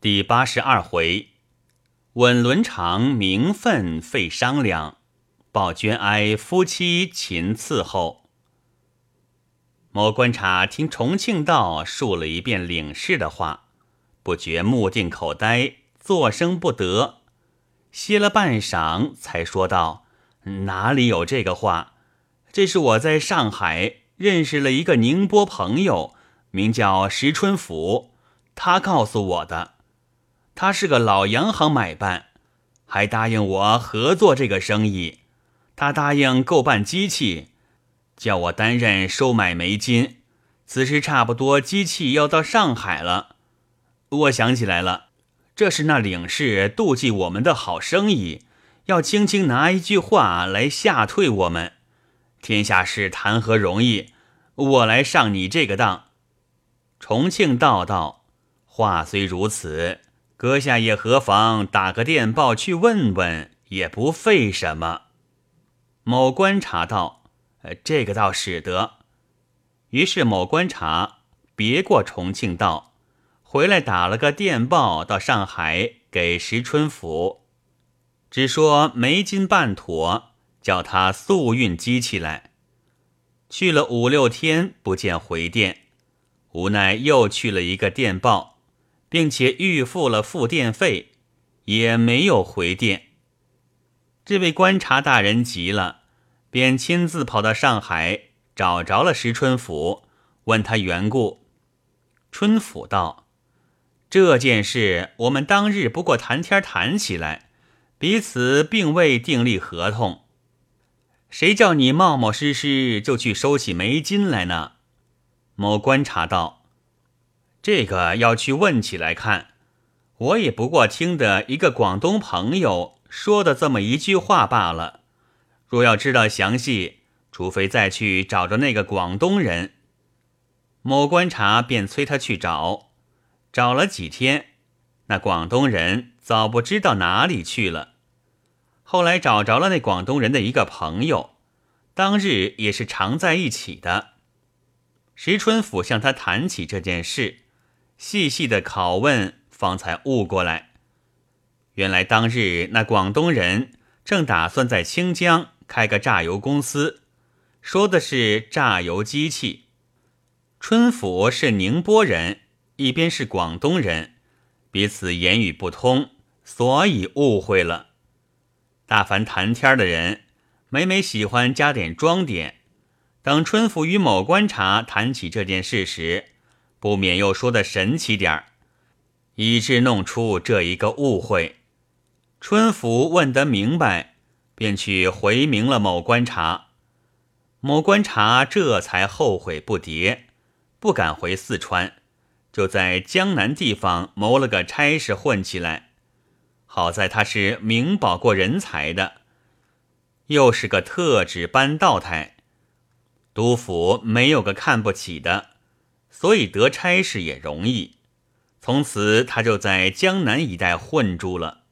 第八十二回，稳伦常名分费商量，报捐哀夫妻勤伺候。某观察听重庆道述了一遍领事的话，不觉目定口呆，作声不得。歇了半晌，才说道：“哪里有这个话？这是我在上海认识了一个宁波朋友，名叫石春福，他告诉我的。”他是个老洋行买办，还答应我合作这个生意。他答应购办机器，叫我担任收买煤金。此时差不多机器要到上海了，我想起来了，这是那领事妒忌我们的好生意，要轻轻拿一句话来吓退我们。天下事谈何容易？我来上你这个当。重庆道道，话虽如此。阁下也何妨打个电报去问问，也不费什么。某观察道：“呃，这个倒使得。”于是某观察别过重庆道，回来打了个电报到上海给石春福，只说没金办妥，叫他速运机器来。去了五六天不见回电，无奈又去了一个电报。并且预付了付电费，也没有回电。这位观察大人急了，便亲自跑到上海找着了石春甫，问他缘故。春甫道：“这件事我们当日不过谈天谈起来，彼此并未订立合同。谁叫你冒冒失失就去收起煤金来呢？”某观察道。这个要去问起来看，我也不过听的一个广东朋友说的这么一句话罢了。若要知道详细，除非再去找着那个广东人。某观察便催他去找，找了几天，那广东人早不知道哪里去了。后来找着了那广东人的一个朋友，当日也是常在一起的。石春甫向他谈起这件事。细细的拷问，方才悟过来。原来当日那广东人正打算在清江开个榨油公司，说的是榨油机器。春府是宁波人，一边是广东人，彼此言语不通，所以误会了。大凡谈天的人，每每喜欢加点装点。等春府与某观察谈起这件事时，不免又说的神奇点儿，以致弄出这一个误会。春福问得明白，便去回明了某观察。某观察这才后悔不迭，不敢回四川，就在江南地方谋了个差事混起来。好在他是明保过人才的，又是个特指班道台，督府没有个看不起的。所以得差事也容易，从此他就在江南一带混住了。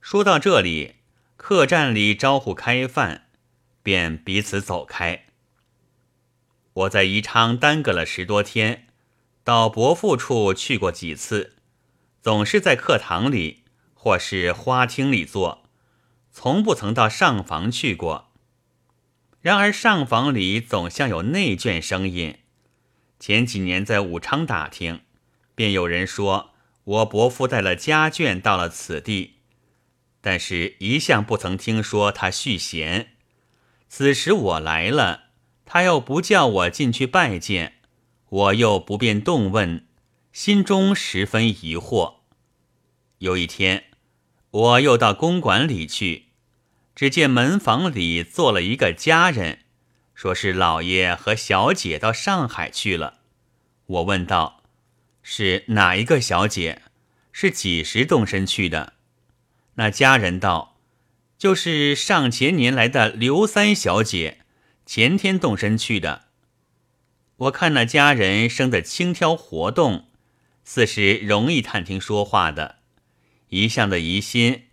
说到这里，客栈里招呼开饭，便彼此走开。我在宜昌耽搁了十多天，到伯父处去过几次，总是在客堂里或是花厅里坐，从不曾到上房去过。然而上房里总像有内卷声音。前几年在武昌打听，便有人说我伯父带了家眷到了此地，但是一向不曾听说他续弦。此时我来了，他又不叫我进去拜见，我又不便动问，心中十分疑惑。有一天，我又到公馆里去，只见门房里坐了一个家人。说是老爷和小姐到上海去了，我问道：“是哪一个小姐？是几时动身去的？”那家人道：“就是上前年来的刘三小姐，前天动身去的。”我看那家人生得轻佻活动，似是容易探听说话的，一向的疑心，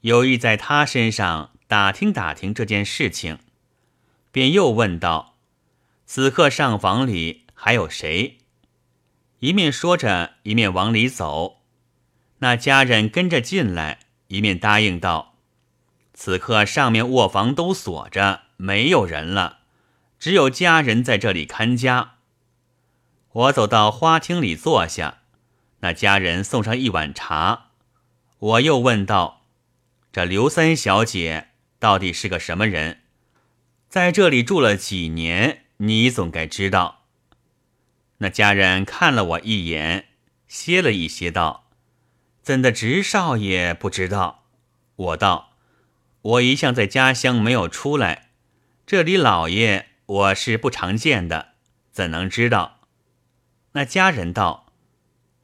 有意在他身上打听打听这件事情。便又问道：“此刻上房里还有谁？”一面说着，一面往里走。那家人跟着进来，一面答应道：“此刻上面卧房都锁着，没有人了，只有家人在这里看家。”我走到花厅里坐下，那家人送上一碗茶。我又问道：“这刘三小姐到底是个什么人？在这里住了几年？你总该知道。”那家人看了我一眼，歇了一歇，道：“怎的直少爷不知道？”我道：“我一向在家乡没有出来，这里老爷我是不常见的，怎能知道？”那家人道：“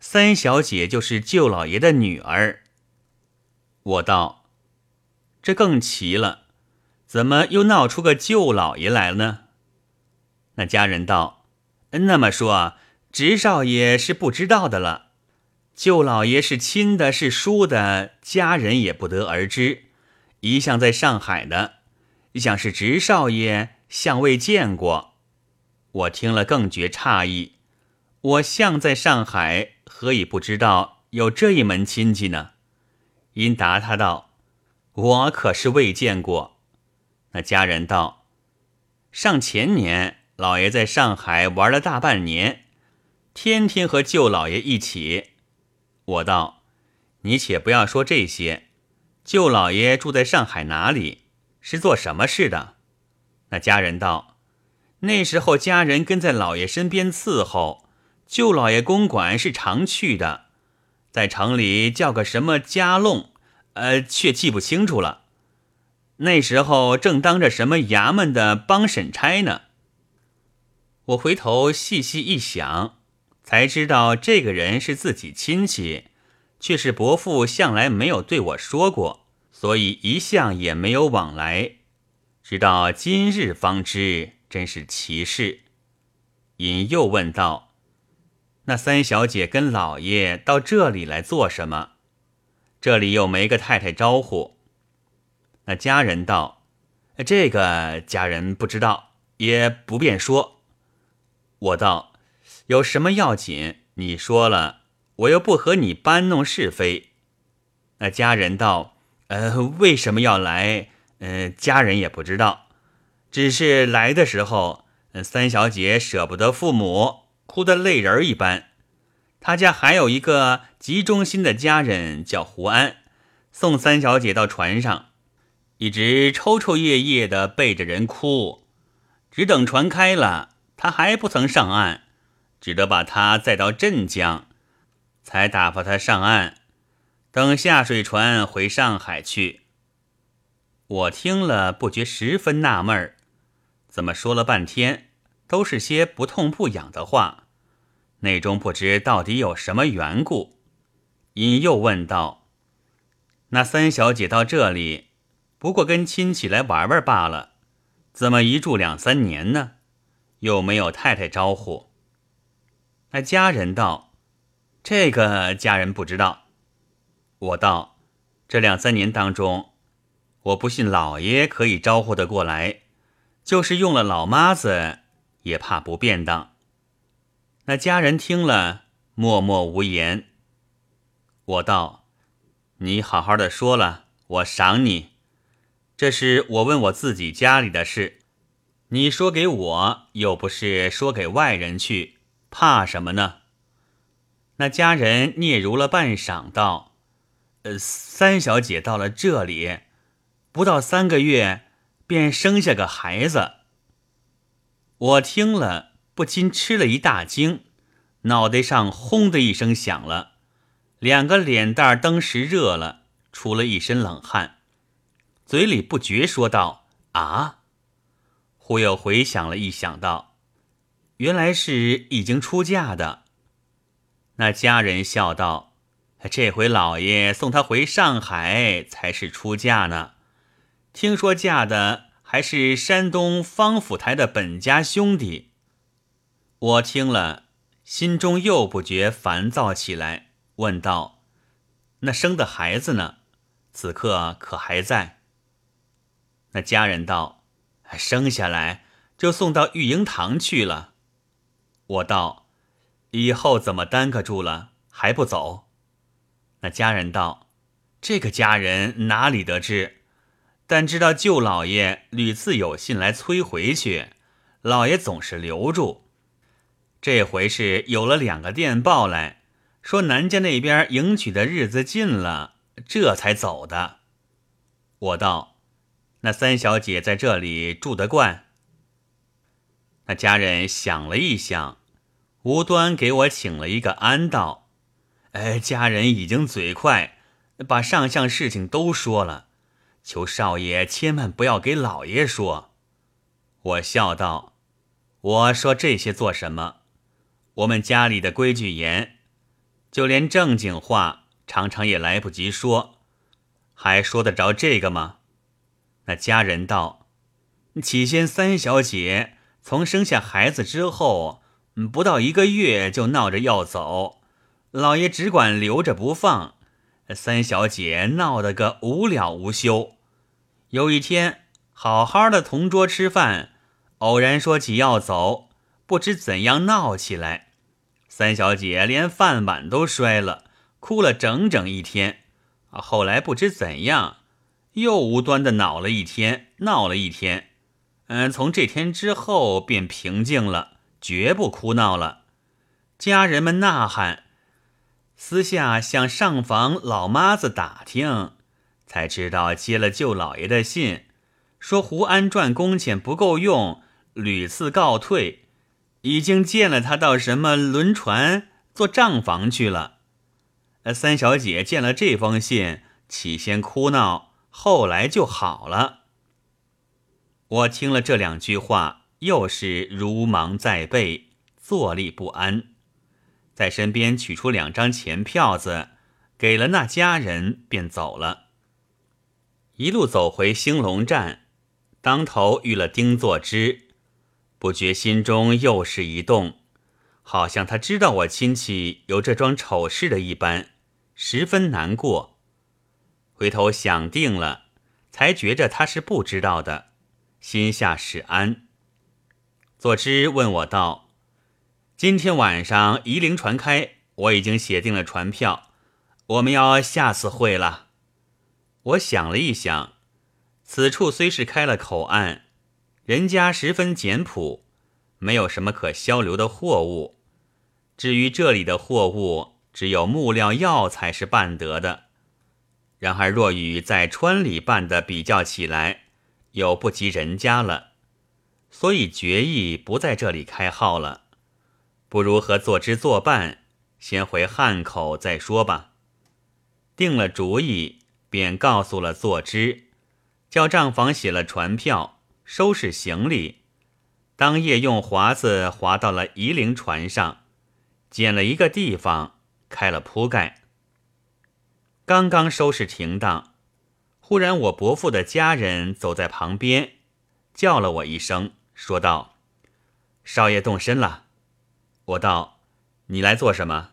三小姐就是舅老爷的女儿。”我道：“这更奇了，怎么又闹出个舅老爷来了呢？”那家人道：“那么说，直少爷是不知道的了。舅老爷是亲的，是叔的，家人也不得而知。一向在上海的，一想是直少爷向未见过。”我听了更觉诧异。我向在上海，何以不知道有这一门亲戚呢？因答他道：“我可是未见过。”那家人道：“上前年，老爷在上海玩了大半年，天天和舅老爷一起。”我道：“你且不要说这些，舅老爷住在上海哪里？是做什么事的？”那家人道：“那时候家人跟在老爷身边伺候。”舅老爷公馆是常去的，在城里叫个什么家弄，呃，却记不清楚了。那时候正当着什么衙门的帮审差呢。我回头细细一想，才知道这个人是自己亲戚，却是伯父向来没有对我说过，所以一向也没有往来。直到今日方知，真是奇事。尹又问道。那三小姐跟老爷到这里来做什么？这里又没个太太招呼。那家人道：“这个家人不知道，也不便说。”我道：“有什么要紧？你说了，我又不和你搬弄是非。”那家人道：“呃，为什么要来？呃，家人也不知道，只是来的时候，三小姐舍不得父母。”哭得泪人一般，他家还有一个极忠心的家人叫胡安，送三小姐到船上，一直抽抽噎噎的背着人哭，只等船开了，他还不曾上岸，只得把他载到镇江，才打发他上岸，等下水船回上海去。我听了不觉十分纳闷，怎么说了半天？都是些不痛不痒的话，内中不知到底有什么缘故。因又问道：“那三小姐到这里，不过跟亲戚来玩玩罢了，怎么一住两三年呢？又没有太太招呼？”那家人道：“这个家人不知道。”我道：“这两三年当中，我不信老爷可以招呼得过来，就是用了老妈子。”也怕不便当。那家人听了，默默无言。我道：“你好好的说了，我赏你。这是我问我自己家里的事，你说给我，又不是说给外人去，怕什么呢？”那家人嗫嚅了半晌，道：“呃，三小姐到了这里，不到三个月，便生下个孩子。”我听了，不禁吃了一大惊，脑袋上轰的一声响了，两个脸蛋登时热了，出了一身冷汗，嘴里不觉说道：“啊！”忽又回想了一想，道：“原来是已经出嫁的。”那家人笑道：“这回老爷送她回上海，才是出嫁呢。听说嫁的。”还是山东方府台的本家兄弟，我听了，心中又不觉烦躁起来，问道：“那生的孩子呢？此刻可还在？”那家人道：“生下来就送到育婴堂去了。”我道：“以后怎么耽搁住了，还不走？”那家人道：“这个家人哪里得知？但知道舅老爷屡次有信来催回去，老爷总是留住。这回是有了两个电报来说，南家那边迎娶的日子近了，这才走的。”我道：“那三小姐在这里住得惯？”那家人想了一想，无端给我请了一个安道。哎，家人已经嘴快，把上项事情都说了，求少爷千万不要给老爷说。我笑道：“我说这些做什么？我们家里的规矩严，就连正经话常常也来不及说，还说得着这个吗？”那家人道：“起先三小姐从生下孩子之后，不到一个月就闹着要走。”老爷只管留着不放，三小姐闹得个无了无休。有一天，好好的同桌吃饭，偶然说起要走，不知怎样闹起来，三小姐连饭碗都摔了，哭了整整一天。后来不知怎样，又无端的恼了一天，闹了一天。嗯，从这天之后便平静了，绝不哭闹了。家人们呐喊。私下向上房老妈子打听，才知道接了舅老爷的信，说胡安赚工钱不够用，屡次告退，已经见了他到什么轮船做账房去了。三小姐见了这封信，起先哭闹，后来就好了。我听了这两句话，又是如芒在背，坐立不安。在身边取出两张钱票子，给了那家人，便走了。一路走回兴隆站，当头遇了丁作之，不觉心中又是一动，好像他知道我亲戚有这桩丑事的一般，十分难过。回头想定了，才觉着他是不知道的，心下始安。左之问我道。今天晚上夷陵船开，我已经写定了船票，我们要下次会了。我想了一想，此处虽是开了口岸，人家十分简朴，没有什么可销流的货物。至于这里的货物，只有木料药材是办得的。然而若与在川里办的比较起来，又不及人家了，所以决意不在这里开号了。不如和作之作伴，先回汉口再说吧。定了主意，便告诉了作之，叫账房写了船票，收拾行李。当夜用划子划到了夷陵船上，捡了一个地方，开了铺盖。刚刚收拾停当，忽然我伯父的家人走在旁边，叫了我一声，说道：“少爷动身了。”我道：“你来做什么？”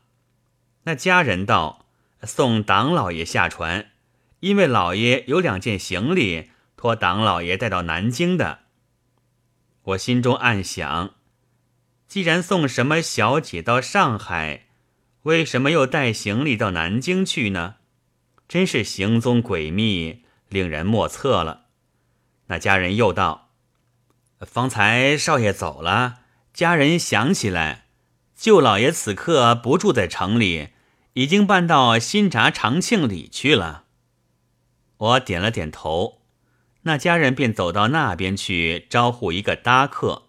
那家人道：“送党老爷下船，因为老爷有两件行李托党老爷带到南京的。”我心中暗想：既然送什么小姐到上海，为什么又带行李到南京去呢？真是行踪诡秘，令人莫测了。那家人又道：“方才少爷走了，家人想起来。”舅老爷此刻不住在城里，已经搬到新闸长庆里去了。我点了点头，那家人便走到那边去招呼一个搭客。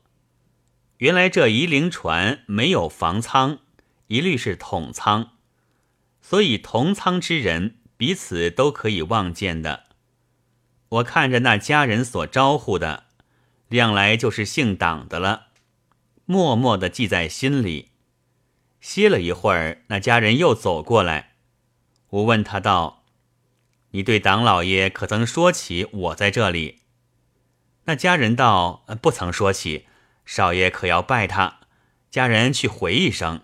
原来这夷陵船没有房舱，一律是统舱，所以同舱之人彼此都可以望见的。我看着那家人所招呼的，量来就是姓党的了，默默地记在心里。歇了一会儿，那家人又走过来。我问他道：“你对党老爷可曾说起我在这里？”那家人道：“不曾说起。少爷可要拜他？家人去回一声。”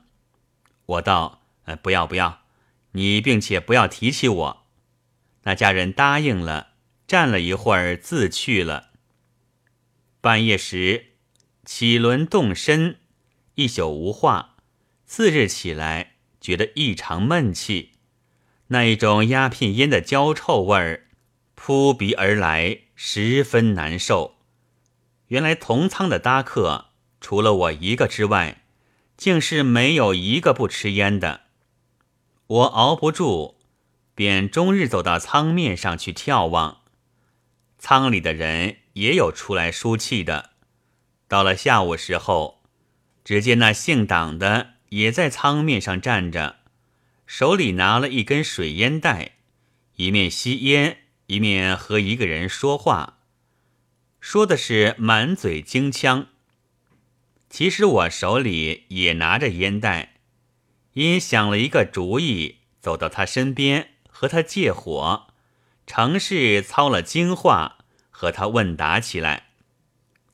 我道：“呃，不要不要，你并且不要提起我。”那家人答应了，站了一会儿，自去了。半夜时，起轮动身，一宿无话。次日起来，觉得异常闷气，那一种鸦片烟的焦臭味儿扑鼻而来，十分难受。原来同舱的搭客除了我一个之外，竟是没有一个不吃烟的。我熬不住，便终日走到舱面上去眺望。舱里的人也有出来输气的。到了下午时候，只见那姓党的也在舱面上站着。手里拿了一根水烟袋，一面吸烟，一面和一个人说话，说的是满嘴京腔。其实我手里也拿着烟袋，因想了一个主意，走到他身边和他借火，尝试操了京话和他问答起来，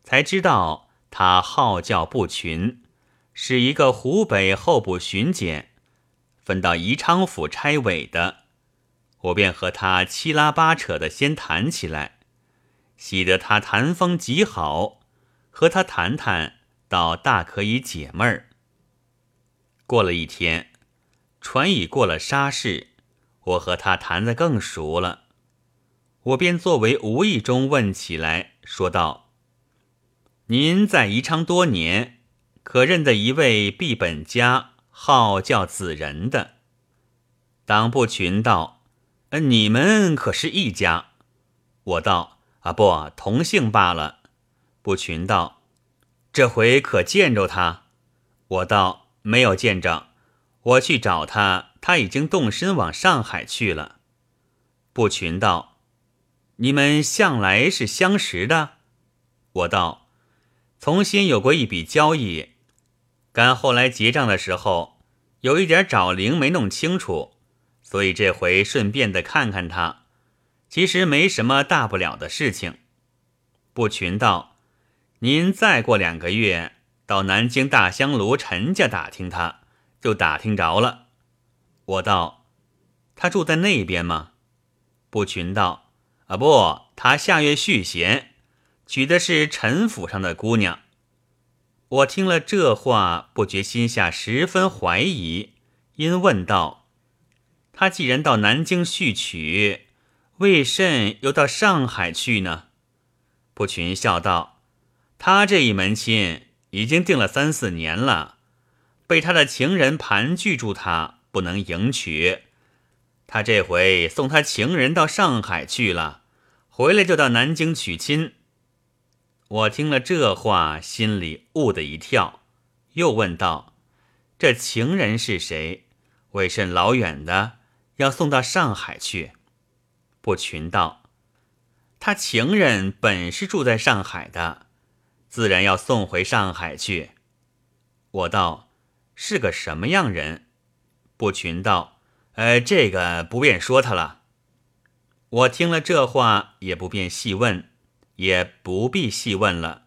才知道他号叫不群，是一个湖北候补巡检。分到宜昌府差委的，我便和他七拉八扯的先谈起来，喜得他谈风极好，和他谈谈，倒大可以解闷儿。过了一天，船已过了沙市，我和他谈得更熟了，我便作为无意中问起来，说道：“您在宜昌多年，可认得一位毕本家？”号叫子仁的，党部群道：“呃你们可是一家？”我道：“啊，不，同姓罢了。”部群道：“这回可见着他？”我道：“没有见着，我去找他，他已经动身往上海去了。”不群道：“你们向来是相识的？”我道：“从先有过一笔交易。”赶后来结账的时候，有一点找零没弄清楚，所以这回顺便的看看他。其实没什么大不了的事情。不群道，您再过两个月到南京大香炉陈家打听他，就打听着了。我道，他住在那边吗？不群道，啊不，他下月续弦，娶的是陈府上的姑娘。我听了这话，不觉心下十分怀疑，因问道：“他既然到南京续娶，为甚又到上海去呢？”不群笑道：“他这一门亲已经定了三四年了，被他的情人盘踞住他，不能迎娶。他这回送他情人到上海去了，回来就到南京娶亲。”我听了这话，心里兀的一跳，又问道：“这情人是谁？为甚老远的要送到上海去？”不群道：“他情人本是住在上海的，自然要送回上海去。”我道：“是个什么样人？”不群道：“呃，这个不便说他了。”我听了这话，也不便细问。也不必细问了。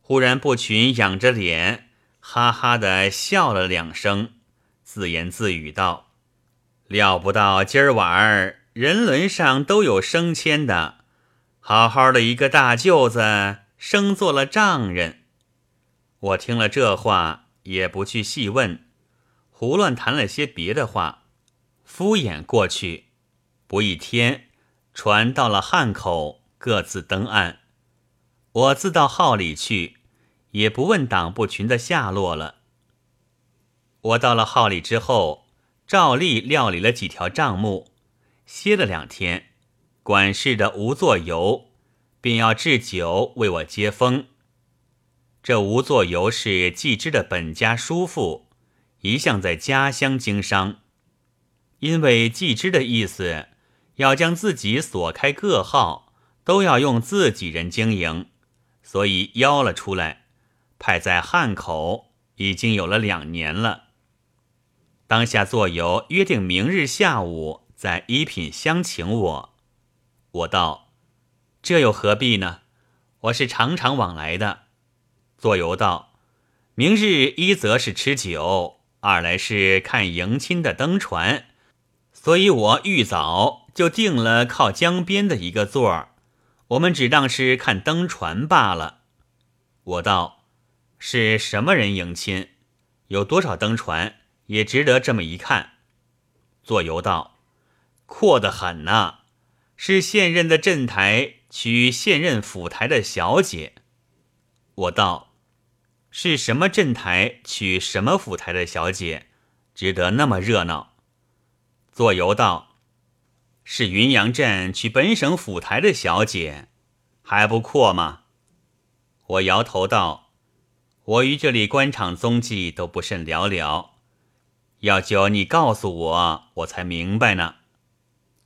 忽然，不群仰着脸，哈哈的笑了两声，自言自语道：“料不到今儿晚儿人伦上都有升迁的，好好的一个大舅子升做了丈人。”我听了这话，也不去细问，胡乱谈了些别的话，敷衍过去。不一天，船到了汉口。各自登岸，我自到号里去，也不问党部群的下落了。我到了号里之后，照例料理了几条账目，歇了两天。管事的吴作游便要置酒为我接风。这吴作游是季之的本家叔父，一向在家乡经商，因为季之的意思要将自己所开各号。都要用自己人经营，所以邀了出来，派在汉口已经有了两年了。当下作游约定明日下午在一品相请我，我道：“这又何必呢？我是常常往来的。”作游道：“明日一则是吃酒，二来是看迎亲的登船，所以我愈早就定了靠江边的一个座儿。”我们只当是看登船罢了。我道：“是什么人迎亲？有多少登船？也值得这么一看。”左游道：“阔得很呐，是现任的镇台娶现任府台的小姐。”我道：“是什么镇台娶什么府台的小姐，值得那么热闹？”左游道：“是云阳镇娶本省府台的小姐，还不阔吗？”我摇头道：“我与这里官场踪迹都不甚了了，要就你告诉我，我才明白呢。”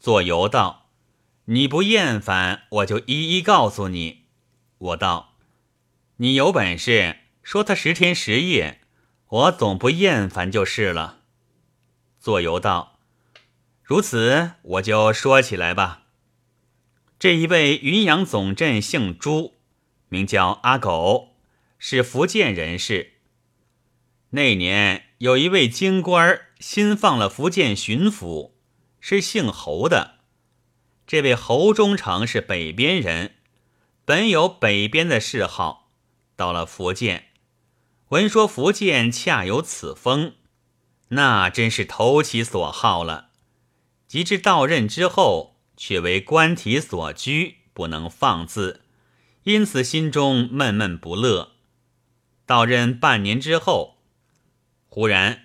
左游道：“你不厌烦，我就一一告诉你。”我道。你有本事说他十天十夜，我总不厌烦就是了。左游道：“如此，我就说起来吧。这一位云阳总镇姓朱，名叫阿狗，是福建人士。那年有一位京官新放了福建巡抚，是姓侯的。这位侯忠诚是北边人，本有北边的嗜好。”到了福建，闻说福建恰有此风，那真是投其所好了。及至到任之后，却为官体所拘，不能放肆，因此心中闷闷不乐。到任半年之后，忽然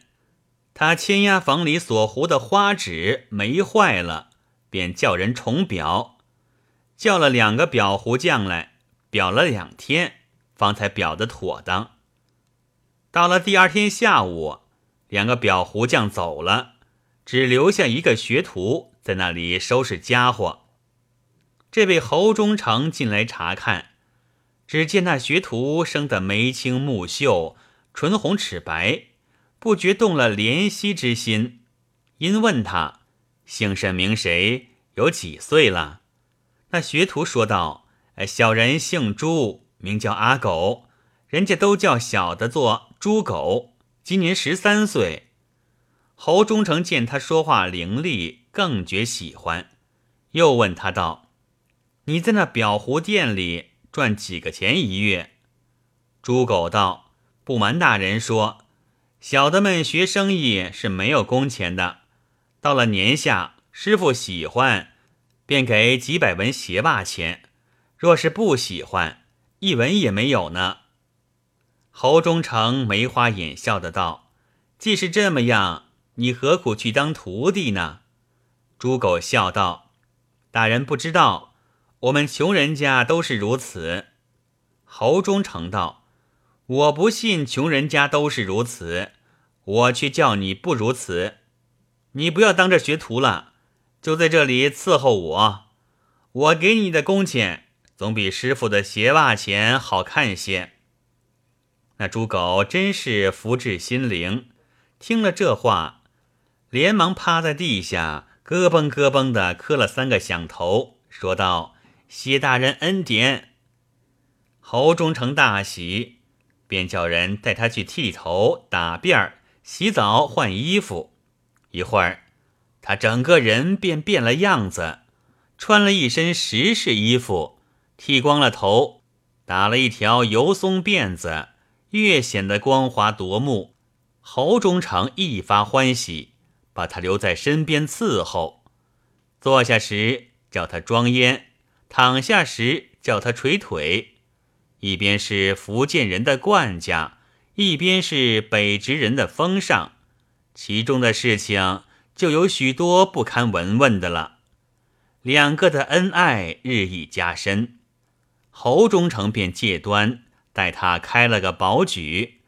他签押房里所糊的花纸没坏了，便叫人重裱，叫了两个裱糊匠来裱了两天。方才裱得妥当。到了第二天下午，两个裱糊匠走了，只留下一个学徒在那里收拾家伙。这位侯忠诚进来查看，只见那学徒生得眉清目秀，唇红齿白，不觉动了怜惜之心，因问他姓甚名谁，有几岁了？那学徒说道：“哎小人姓朱。”名叫阿狗，人家都叫小的做猪狗。今年十三岁。侯忠诚见他说话伶俐，更觉喜欢，又问他道：“你在那裱糊店里赚几个钱一月？”猪狗道：“不瞒大人说，小的们学生意是没有工钱的。到了年下，师傅喜欢，便给几百文鞋袜钱；若是不喜欢，”一文也没有呢。侯忠诚眉花眼笑的道：“既是这么样，你何苦去当徒弟呢？”猪狗笑道：“大人不知道，我们穷人家都是如此。”侯忠诚道：“我不信穷人家都是如此，我却叫你不如此。你不要当着学徒了，就在这里伺候我，我给你的工钱。”总比师傅的鞋袜钱好看些。那猪狗真是福至心灵，听了这话，连忙趴在地下，咯嘣咯嘣的磕了三个响头，说道：“谢大人恩典。”侯忠诚大喜，便叫人带他去剃头、打辫儿、洗澡、换衣服。一会儿，他整个人便变了样子，穿了一身时式衣服。剃光了头，打了一条油松辫子，越显得光滑夺目。侯忠诚一发欢喜，把他留在身边伺候。坐下时叫他装烟，躺下时叫他捶腿。一边是福建人的惯家，一边是北直人的风尚，其中的事情就有许多不堪闻问的了。两个的恩爱日益加深。侯忠诚便借端带他开了个保举，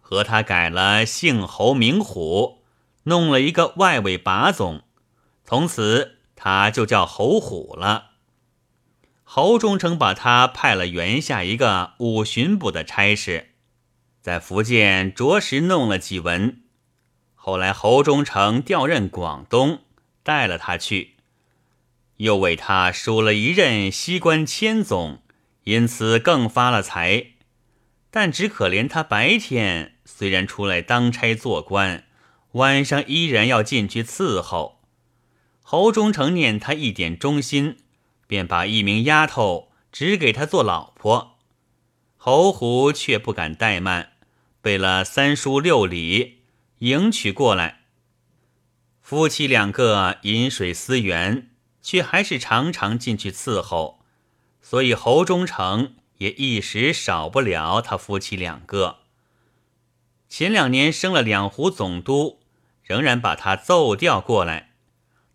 和他改了姓侯名虎，弄了一个外围把总，从此他就叫侯虎了。侯忠诚把他派了原下一个五巡捕的差事，在福建着实弄了几文。后来侯忠诚调任广东，带了他去，又为他数了一任西关千总。因此更发了财，但只可怜他白天虽然出来当差做官，晚上依然要进去伺候。侯忠诚念他一点忠心，便把一名丫头指给他做老婆。侯虎却不敢怠慢，备了三书六礼迎娶过来。夫妻两个饮水思源，却还是常常进去伺候，所以侯忠诚也一时少不了他夫妻两个。前两年升了两湖总督，仍然把他奏调过来。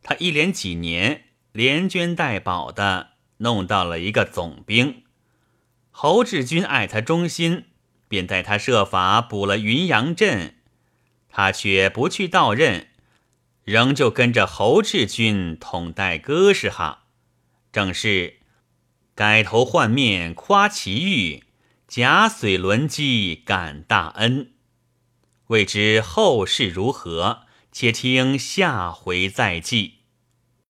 他一连几年连捐带保的，弄到了一个总兵。侯志军爱他忠心，便带他设法补了云阳镇，他却不去到任。仍旧跟着侯志军统带哥什哈，正是改头换面夸奇遇，假水轮机感大恩。未知后事如何，且听下回再记。